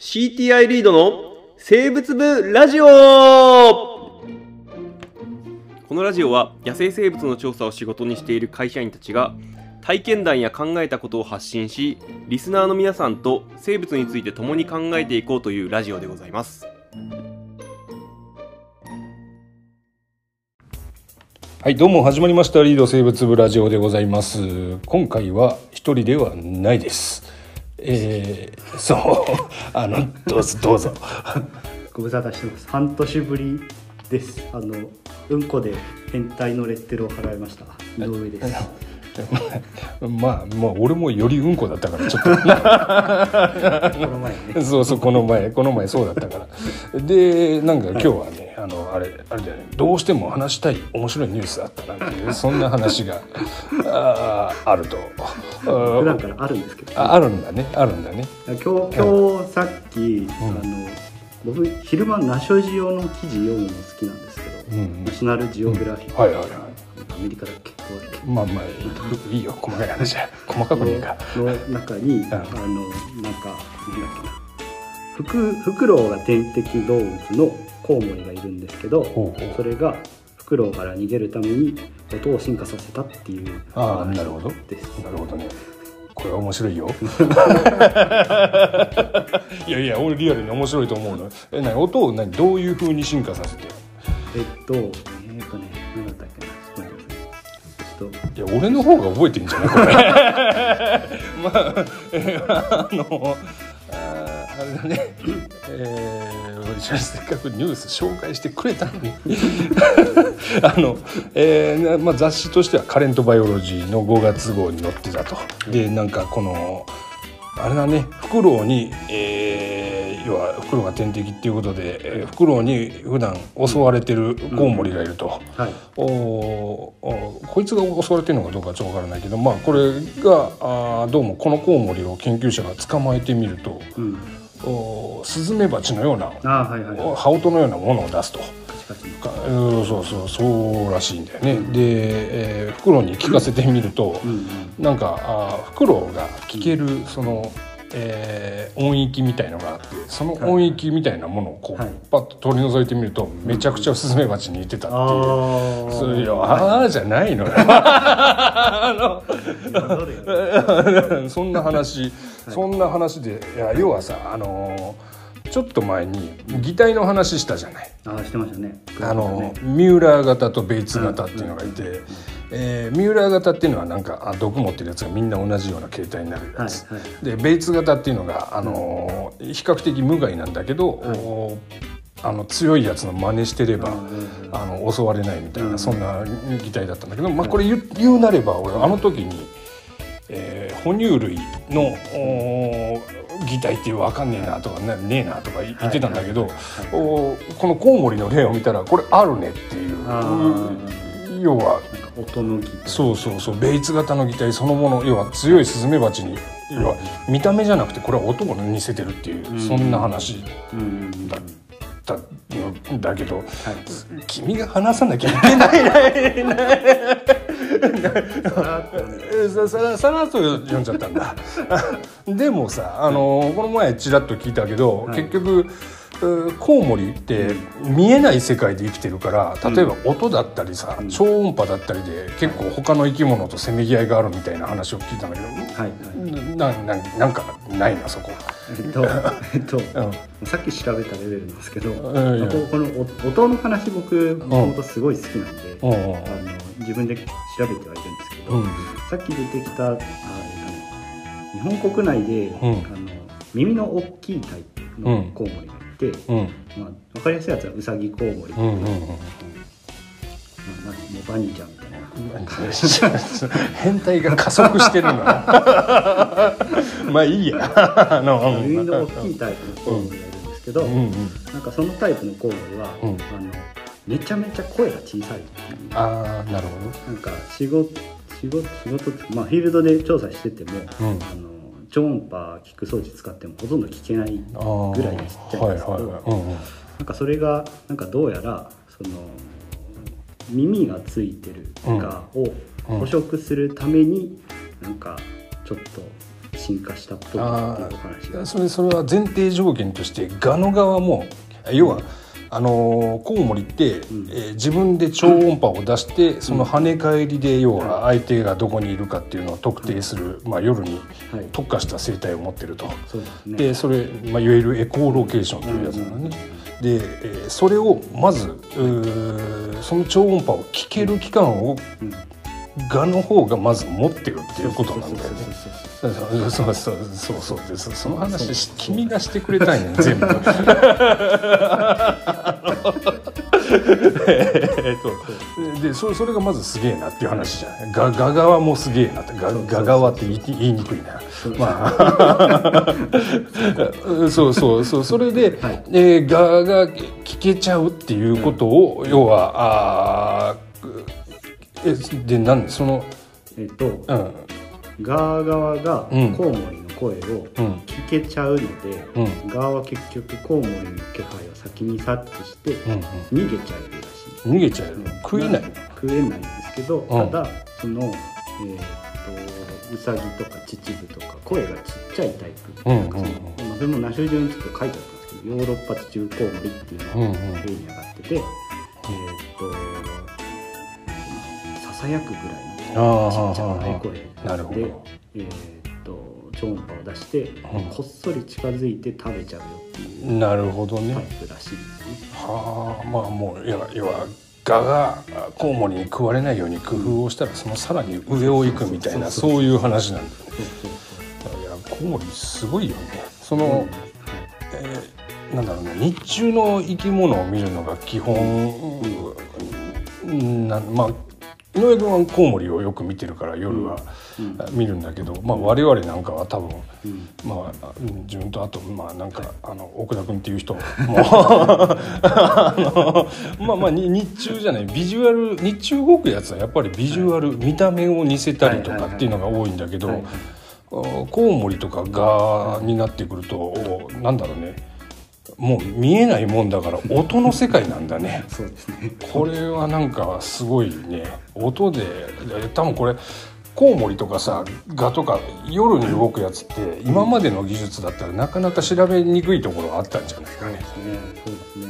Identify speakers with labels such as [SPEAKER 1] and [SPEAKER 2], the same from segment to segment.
[SPEAKER 1] CTI リードの生物部ラジオこのラジオは野生生物の調査を仕事にしている会社員たちが体験談や考えたことを発信しリスナーの皆さんと生物について共に考えていこうというラジオでございます
[SPEAKER 2] はい、どうも始まりましたリード生物部ラジオでございます。今回は一人ではないです。えー、そう、あの、どうぞどうぞ。
[SPEAKER 3] ご無沙汰してます。半年ぶりです。あのうんこで変態のレッテルを払いました。井上です
[SPEAKER 2] まあ、まあ、俺もよりうんこだったから、ちょっ
[SPEAKER 3] この前ね
[SPEAKER 2] と。そうそう、この前、この前そうだったから。で、なんか今日はね、あの、あれ、あれだよね、どうしても話したい面白いニュースあったなんていう、そんな話が、あーあると。
[SPEAKER 3] 普段からあるんですけど
[SPEAKER 2] ああるんだね、あるんだね。
[SPEAKER 3] 今日今日さっき、あの僕昼間ナショジオの記事読むの好きなんですけど、
[SPEAKER 2] うん
[SPEAKER 3] ナショナルジオグラフィック、
[SPEAKER 2] はいはいはい。
[SPEAKER 3] アメリカだっけ？
[SPEAKER 2] まあまあいいよ細かい話は。細かくねえか。
[SPEAKER 3] のの中に、
[SPEAKER 2] ん。
[SPEAKER 3] あのなんかなんだっけなフクフクロウが天敵動物のコウモリがいるんですけど
[SPEAKER 2] ほうほう。
[SPEAKER 3] それがフクロウから逃げるために音を進化させたっていう
[SPEAKER 2] ああなるほど。
[SPEAKER 3] です
[SPEAKER 2] なるほどね。これは面白いよ。いやいや俺リアルに面白いと思うの。え何？音を何？どういうふうに進化させて？
[SPEAKER 3] えっとえと。い
[SPEAKER 2] や俺の方が覚えてんじゃない？これ。まあえあのああれだね。えー、せっかくニュース紹介してくれたのに。あの、えーまあ、雑誌としては「カレント・バイオロジー」の5月号に載ってたと。でなんかこのあれだねフクロウに、えー要はフクロウが天敵っていうことで、えーフクロウに普段襲われてるコウモリがいると。
[SPEAKER 3] はい。
[SPEAKER 2] おーおーこいつが襲われてるのかどうかちょっとわからないけどまあこれがあーどうもこのコウモリを研究者が捕まえてみると
[SPEAKER 3] うん。
[SPEAKER 2] おースズメバチのような
[SPEAKER 3] ああはいはい
[SPEAKER 2] お羽音のようなものを出すと。かうんそうそうそうらしいんだよね。で、えーフクロウに聞かせてみると、
[SPEAKER 3] うんうん。
[SPEAKER 2] なんかあーフクロウが聞けるその、えー音域みたいのがあってその音域みたいなものをこう、
[SPEAKER 3] はい
[SPEAKER 2] パッと取り除いてみるとめちゃくちゃスズメバチに似てたっていう。
[SPEAKER 3] ああ
[SPEAKER 2] そういやああじゃないのよ。あの そんな話、そんな話でいや要はさあのちょっと前に擬態の話したじゃない。
[SPEAKER 3] ああしてましたね。
[SPEAKER 2] あのミューラー型とベイツ型っていうのがいて、えーミューラー型っていうのはなんかあ毒持ってるやつがみんな同じような形態になるやつ、
[SPEAKER 3] はいはい。
[SPEAKER 2] でベイツ型っていうのが、あのー比較的無害なんだけど、おあの強いやつの真似してれば、あの襲われないみたいな、
[SPEAKER 3] うん。
[SPEAKER 2] そんな擬態だったんだけど、まあ、これ言う言うなれば俺あの時に、えー哺乳類のお擬態っていうわかんねえなとかねねえなとか言ってたんだけど、おこのコウモリの例を見たらこれあるねっていう。
[SPEAKER 3] あ
[SPEAKER 2] 要は
[SPEAKER 3] 音のギター。
[SPEAKER 2] そうそうそうベイツ型の擬態そのもの要は強いスズメバチに要は見た目じゃなくてこれは音を似せてるっていう、
[SPEAKER 3] ん。
[SPEAKER 2] そんな話
[SPEAKER 3] うんうん
[SPEAKER 2] だったんだけど、
[SPEAKER 3] はい。
[SPEAKER 2] 君が話さなきゃいけない。読 んじゃったんだ。でもさあのこの前ちらっと聞いたけど、
[SPEAKER 3] はい。
[SPEAKER 2] 結局うコウモリって見えない世界で生きてるから例えば音だったりさ、超音波だったりで結構他の生き物とせめぎ合いがあるみたいな話を聞いたんだけど、
[SPEAKER 3] はい。
[SPEAKER 2] なんかないなそこ。
[SPEAKER 3] えっと えっと
[SPEAKER 2] うん。
[SPEAKER 3] さっき調べたレベルなんですけど、ここのお音の話僕もともとすごい好きなんで、あの自分で調べてはいるんですけど、
[SPEAKER 2] うん。
[SPEAKER 3] さっき出てきたあ、えっとね、日本国内で、
[SPEAKER 2] ん。
[SPEAKER 3] あの耳の大きいタイプのコウモリがいて、
[SPEAKER 2] うん。
[SPEAKER 3] まあ、分かりやすいやつはウサギコウモリ、
[SPEAKER 2] うんうんうん。
[SPEAKER 3] まあ、なんかもうバニーちゃん。
[SPEAKER 2] 変態が加速してるの。まあいいや。あの
[SPEAKER 3] 耳の大きいタイプのコウモリがいるんですけど、
[SPEAKER 2] うんうん。
[SPEAKER 3] なんかそのタイプのコウモリは、
[SPEAKER 2] うん。
[SPEAKER 3] あのめちゃめちゃ声が小さいっていう
[SPEAKER 2] ああなるほ
[SPEAKER 3] なんか仕事仕事仕事まあフィールドで調査してても、
[SPEAKER 2] うん。
[SPEAKER 3] あの超音波聞く装置使ってもほとんど聞けない
[SPEAKER 2] ど
[SPEAKER 3] ぐらいちっちゃいんですけど、
[SPEAKER 2] はいはいはい。うんうん。
[SPEAKER 3] なんかそれがなんかどうやらその耳がついてるがを
[SPEAKER 2] うん。
[SPEAKER 3] 捕食するためになんかちょっと進進化したっぽいっていうお話が。
[SPEAKER 2] それそれは前提条件としてガの側も要は、あのーコウモリって、
[SPEAKER 3] ん。
[SPEAKER 2] えー自分で超音波を出してその跳ね返りで要は相手がどこにいるかっていうのを特定する、まあ、夜に
[SPEAKER 3] はい。
[SPEAKER 2] 特化した生態を持ってると。
[SPEAKER 3] そうですね。
[SPEAKER 2] でそれ、まあ、いわゆるエコーロケーションというやつなのね。でそれをまずその超音波を聞ける期間を、
[SPEAKER 3] うん
[SPEAKER 2] がの方がまず持ってるっていうことなんだよね。
[SPEAKER 3] そうそうそうそう
[SPEAKER 2] です。その話君がしてくれたいね全部。でそれそれがまずすげえなっていう話じゃない。がが側もすげえなってがが側って言い言いにくいな。まあ。そうそうそうそれで、
[SPEAKER 3] はい。
[SPEAKER 2] えーガが聞けちゃうっていうことを、要はあーえでなんその
[SPEAKER 3] えっと
[SPEAKER 2] うん。
[SPEAKER 3] ガー側が
[SPEAKER 2] うん。
[SPEAKER 3] コウモリの声を
[SPEAKER 2] うん。
[SPEAKER 3] 聞けちゃうので、
[SPEAKER 2] うん。
[SPEAKER 3] ガーは結局コウモリの気配を先に察知して
[SPEAKER 2] うん
[SPEAKER 3] 逃げちゃうらしい。
[SPEAKER 2] うん逃げちゃう。よ
[SPEAKER 3] うん。
[SPEAKER 2] 食えない。
[SPEAKER 3] 食えないんですけど、
[SPEAKER 2] うん。
[SPEAKER 3] ただその、えー、とウサギとか秩父とか声がちっちゃいタイプ、
[SPEAKER 2] うんうんうん
[SPEAKER 3] なん。かそのまあそれもナショル上にちょっと書いてあったんですけどヨーロッパ地中コウモリっていうのが例に上がってて、えっ、とささやくぐらい
[SPEAKER 2] あ
[SPEAKER 3] のち
[SPEAKER 2] ー
[SPEAKER 3] っちゃな声で、えー、と超音波を出して、
[SPEAKER 2] ん。
[SPEAKER 3] こっそり近づいて食べちゃうよっていう
[SPEAKER 2] なるほどね、
[SPEAKER 3] タイプらしいですね。
[SPEAKER 2] はあまあもういや要は蛾がコウモリに食われないように工夫をしたらそのさらに上を行くみたいなそういう話なんだよね。いやコウモリすごいよね。その、えーなんだろうね日中の生き物を見るのが基本、うん、なんまあ井上君はコウモリをよく見てるから夜は
[SPEAKER 3] うん。
[SPEAKER 2] 見るんだけど、まあ、我々なんかは多分
[SPEAKER 3] うん。
[SPEAKER 2] まあ、うん自分とあとまあなんかあの奥田君っていう人もあのまあまあに日中じゃないビジュアル日中動くやつはやっぱりビジュアル、見た目を似せたりとかっていうのが多いんだけど、
[SPEAKER 3] はいはい
[SPEAKER 2] コウモリとかがになってくるとなんだろうねもう見えないもんだから 音の世界なんだね。
[SPEAKER 3] そうですね。
[SPEAKER 2] これはなんかすごいね音で多分これコウモリとかさガとか夜に動くやつって今までの技術だったらなかなか調べにくいところあったんじゃない？かね。
[SPEAKER 3] ね、そうですね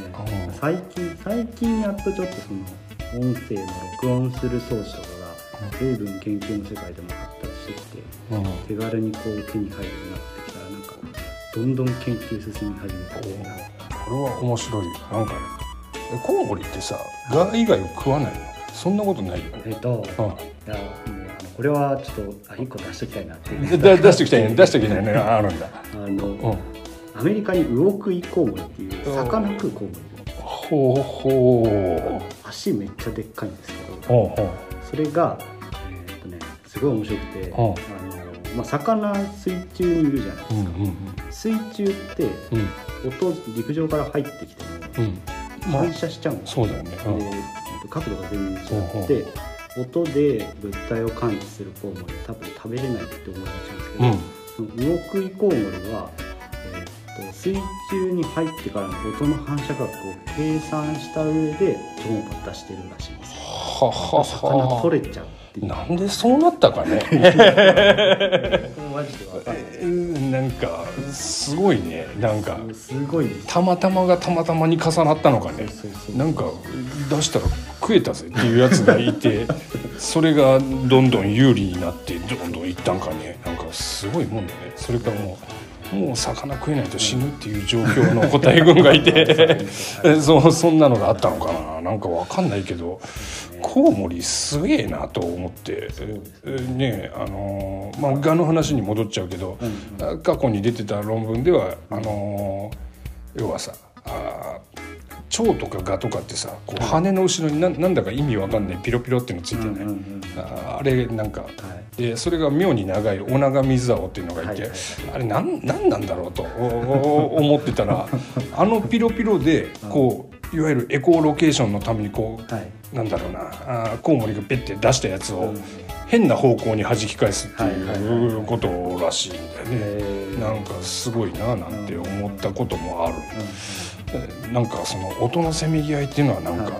[SPEAKER 2] うん。
[SPEAKER 3] 最近最近やっとちょっとその音声の録音する装置とかが随分研究の世界でも発達してきて
[SPEAKER 2] うん
[SPEAKER 3] 手軽にこう手に入るようになってどんどん研究進み始めてて
[SPEAKER 2] これは面白い。よなんかコウモリってさガ以外を食わないの？そんなことないよね。
[SPEAKER 3] えっと
[SPEAKER 2] う
[SPEAKER 3] いやもうあのこれはちょっとあ一個出しときたいなっていう、
[SPEAKER 2] 出してきたいね。出してきたいね。ああるんだ。
[SPEAKER 3] あの、
[SPEAKER 2] うん、
[SPEAKER 3] アメリカにウオクイコウモリっていう魚食うコウモリ。
[SPEAKER 2] ほうほ
[SPEAKER 3] 足めっちゃでっかいんですけどそれがえーっとねすごい面白くて、
[SPEAKER 2] ん
[SPEAKER 3] あのまあ、魚水中にいるじゃないですか、
[SPEAKER 2] うんうん
[SPEAKER 3] 水中って
[SPEAKER 2] うん。
[SPEAKER 3] 音陸上から入ってきて
[SPEAKER 2] うん。
[SPEAKER 3] も
[SPEAKER 2] まあ
[SPEAKER 3] 反射しちゃうんです
[SPEAKER 2] よね。うん。
[SPEAKER 3] でえっと角度が全然違って音で物体を感知するコウモリは多分食べれないって思いがちなんですけど、
[SPEAKER 2] うん。
[SPEAKER 3] そのウオクイコウモリは、水中に入ってからの音の反射角を計算した上で超音波出してるらしいんです。よ
[SPEAKER 2] はは。
[SPEAKER 3] 魚
[SPEAKER 2] は
[SPEAKER 3] 取れちゃうっていう。
[SPEAKER 2] なんでそうなったかね。
[SPEAKER 3] これマジでわかんない。
[SPEAKER 2] えーなんかすごいね。なんか
[SPEAKER 3] すごいです。
[SPEAKER 2] たまたまがたまたまに重なったのかね。
[SPEAKER 3] そうそう。
[SPEAKER 2] なんか出したら食えたぜっていうやつがいて それがどんどん有利になってどんどんいったんかね。なんかすごいもんだね。それからもうもう魚食えないと死ぬっていう状況の個体群がいて。そうそんなのがあったのかな？なんかわかんないけどコウモリすげえなと思って。えねあのーまあ蛾の話に戻っちゃうけど、過去に出てた論文ではあのー要はさあー蝶とか蛾とかってさこう羽の後ろにななんだか意味わかんないピロピロっていうのついてない、
[SPEAKER 3] うんうんうん。
[SPEAKER 2] あーあれなんか、
[SPEAKER 3] はい。
[SPEAKER 2] でそれが妙に長いオナガミズアオっていうのがいて、あれなんなんなんだろうと思ってたら あのピロピロでこういわゆるエコーロケーションのためにこう
[SPEAKER 3] はい。
[SPEAKER 2] なんだろうなあーコウモリがペッて出したやつを
[SPEAKER 3] うん。
[SPEAKER 2] 変な方向に弾き返すって
[SPEAKER 3] はい
[SPEAKER 2] うことらしいんだよね。
[SPEAKER 3] えー。
[SPEAKER 2] なんかすごいななんて思ったこともある。えなんかその音のせめぎ合いっていうのはなんか
[SPEAKER 3] はい。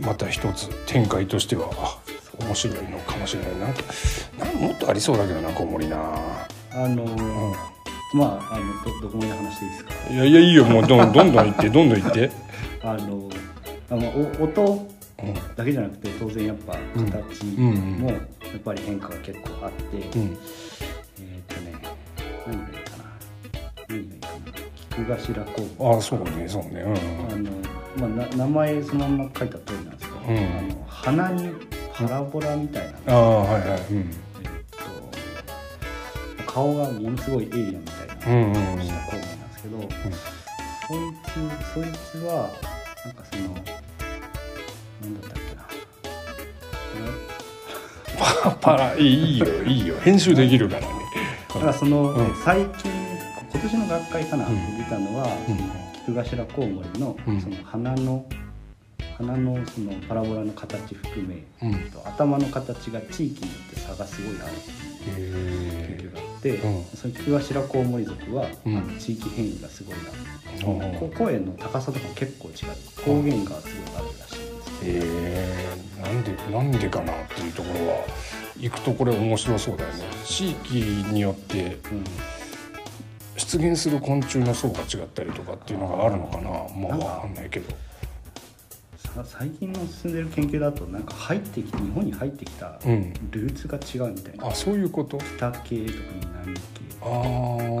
[SPEAKER 2] また一つ展開としてはあ面白いのかもしれないなんかなんもっとありそうだけどなコウモリな。
[SPEAKER 3] あの
[SPEAKER 2] うん。
[SPEAKER 3] まああのどどこまで話していいですか？
[SPEAKER 2] いやいやいいよもうどんどんどん言って どんどん言って、
[SPEAKER 3] あのあのお音
[SPEAKER 2] うん。
[SPEAKER 3] だけじゃなくて当然やっぱ
[SPEAKER 2] うん。
[SPEAKER 3] 形
[SPEAKER 2] うんうん。
[SPEAKER 3] もやっぱり変化が結構あって、
[SPEAKER 2] うん、
[SPEAKER 3] えーっとねな何がいいかな菊頭工房
[SPEAKER 2] ああそうねそうね。
[SPEAKER 3] あの、まあ、な名前そのまま書いた通りなんですけど、
[SPEAKER 2] うん。
[SPEAKER 3] あの鼻にパラボラみたいな、
[SPEAKER 2] うんああはいはいうん。
[SPEAKER 3] えーっと顔がものすごいエイリアンみたいな
[SPEAKER 2] うんうんうん。
[SPEAKER 3] した工房なんですけど、そいつそいつはなんかそのなんだったっけな。
[SPEAKER 2] パ パラいいよいいよ。編集できるからね。
[SPEAKER 3] だからその、
[SPEAKER 2] うん。
[SPEAKER 3] 最近今年の学会かな、
[SPEAKER 2] うん。
[SPEAKER 3] 出たのは、
[SPEAKER 2] うん。
[SPEAKER 3] その菊頭コウモリの,、
[SPEAKER 2] うん。
[SPEAKER 3] その鼻の鼻のそのパラボラの形含め、
[SPEAKER 2] うん。
[SPEAKER 3] と頭の形が地域によって差がすごいあるっていう研究
[SPEAKER 2] へ
[SPEAKER 3] があって、
[SPEAKER 2] うん。
[SPEAKER 3] その菊頭コウモリ族は、
[SPEAKER 2] うん。
[SPEAKER 3] あの地域変異がすごいな、
[SPEAKER 2] うん
[SPEAKER 3] こ声の高さとかも結構違う。方言がすごいあるらしいんです
[SPEAKER 2] えなんでなんでかなっていうところは行くとこれ面白そうだよね。地域によって
[SPEAKER 3] うん
[SPEAKER 2] 出現する昆虫の層が違ったりとかっていうのがあるのかな？まあ
[SPEAKER 3] なんか
[SPEAKER 2] わかんないけど。
[SPEAKER 3] さ最近の進んでる研究だとなんか入ってきて日本に入ってきた
[SPEAKER 2] うん。
[SPEAKER 3] ルーツが違うみたいな、
[SPEAKER 2] あそういうこと？
[SPEAKER 3] 北系とか南系。
[SPEAKER 2] あ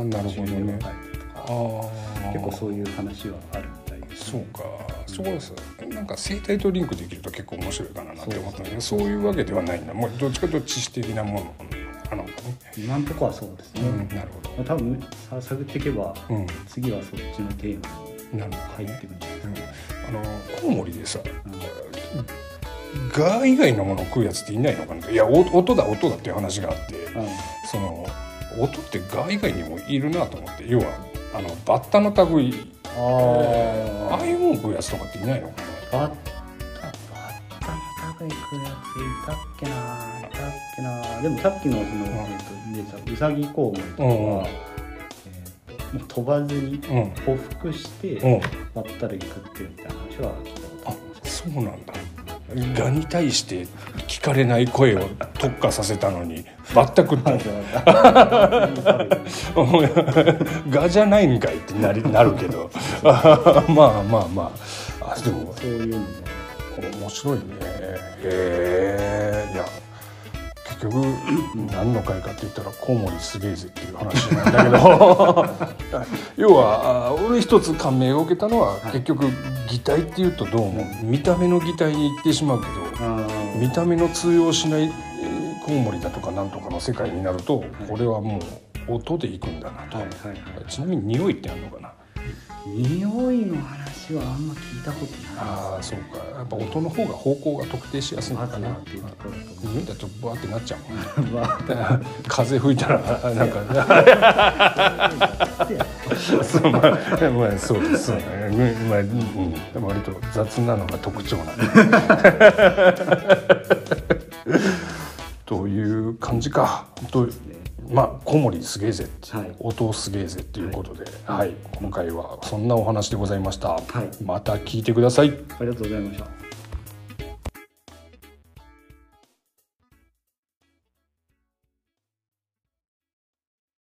[SPEAKER 2] あなるほどね。ああ
[SPEAKER 3] 結構そういう話はあるみたいです、
[SPEAKER 2] そうか。そうです。なんか生態とリンクできると結構面白いかななんて思ったんだけどそういうわけではないんだ。もうどっちかというと知識的なものなのかね。
[SPEAKER 3] 今のところはそうですね、
[SPEAKER 2] うんなるほ
[SPEAKER 3] まあ多分さ探っていけば
[SPEAKER 2] どうん。
[SPEAKER 3] 次はそっちのテーマに入ってくるんじゃないです
[SPEAKER 2] うん。
[SPEAKER 3] かね、
[SPEAKER 2] あのコウモリでさ
[SPEAKER 3] うん。
[SPEAKER 2] ガ以外のものを食うやつっていないのかな？いやお音だ音だっていう話があって
[SPEAKER 3] うん。
[SPEAKER 2] その音ってガ以外にもいるなと思って要はあのバッタの類ああいうもん食うやつとかっていないのか
[SPEAKER 3] バッタバッタのタグに食うやついたっけないたっけなでもさっきのその、えー、と出たウサギコウモリとかは、えー、ともう飛ばずに
[SPEAKER 2] なうん。
[SPEAKER 3] 捕捉して、
[SPEAKER 2] うん。
[SPEAKER 3] バッタ類食ってるみたいな話は聞いたことあ
[SPEAKER 2] そうなんだ。ガに対して聞かれない声を 特化させたのにバッタ食った ガじゃないんかいってなりなるけど。まあまあまあ。あでも
[SPEAKER 3] そういうのも
[SPEAKER 2] 面白いね。へえいや結局何の回かって言ったらコウモリすげえぜっていう話なんだけど。要はあ俺一つ感銘を受けたのは結局擬態っていうとどうも見た目の擬態に行ってしまうけど見た目の通用しないえーコウモリだとかなんとかの世界になるとこれはもう音でいくんだなと、
[SPEAKER 3] はいはいはい。
[SPEAKER 2] ちなみに匂いってあるのかな？
[SPEAKER 3] 匂いの話はあんま聞いたこと
[SPEAKER 2] ああ
[SPEAKER 3] ない
[SPEAKER 2] そうか。やっぱ音の方が方向が特定しやすいの
[SPEAKER 3] ま
[SPEAKER 2] かな
[SPEAKER 3] っていうところだと思
[SPEAKER 2] 匂い。だとバーってなっちゃうもん
[SPEAKER 3] うまあ
[SPEAKER 2] 風吹いたらなんか。そうまあ、まあ、そうですね、うんまあ、うん、割と雑なのが特徴なんで。という感じか。と
[SPEAKER 3] ね
[SPEAKER 2] まあコウモリすげえぜって、
[SPEAKER 3] はい。
[SPEAKER 2] 音すげえぜっていうことで、はい。今回はそんなお話でございました、
[SPEAKER 3] はい。
[SPEAKER 2] また聞いてください。
[SPEAKER 3] ありがとうございました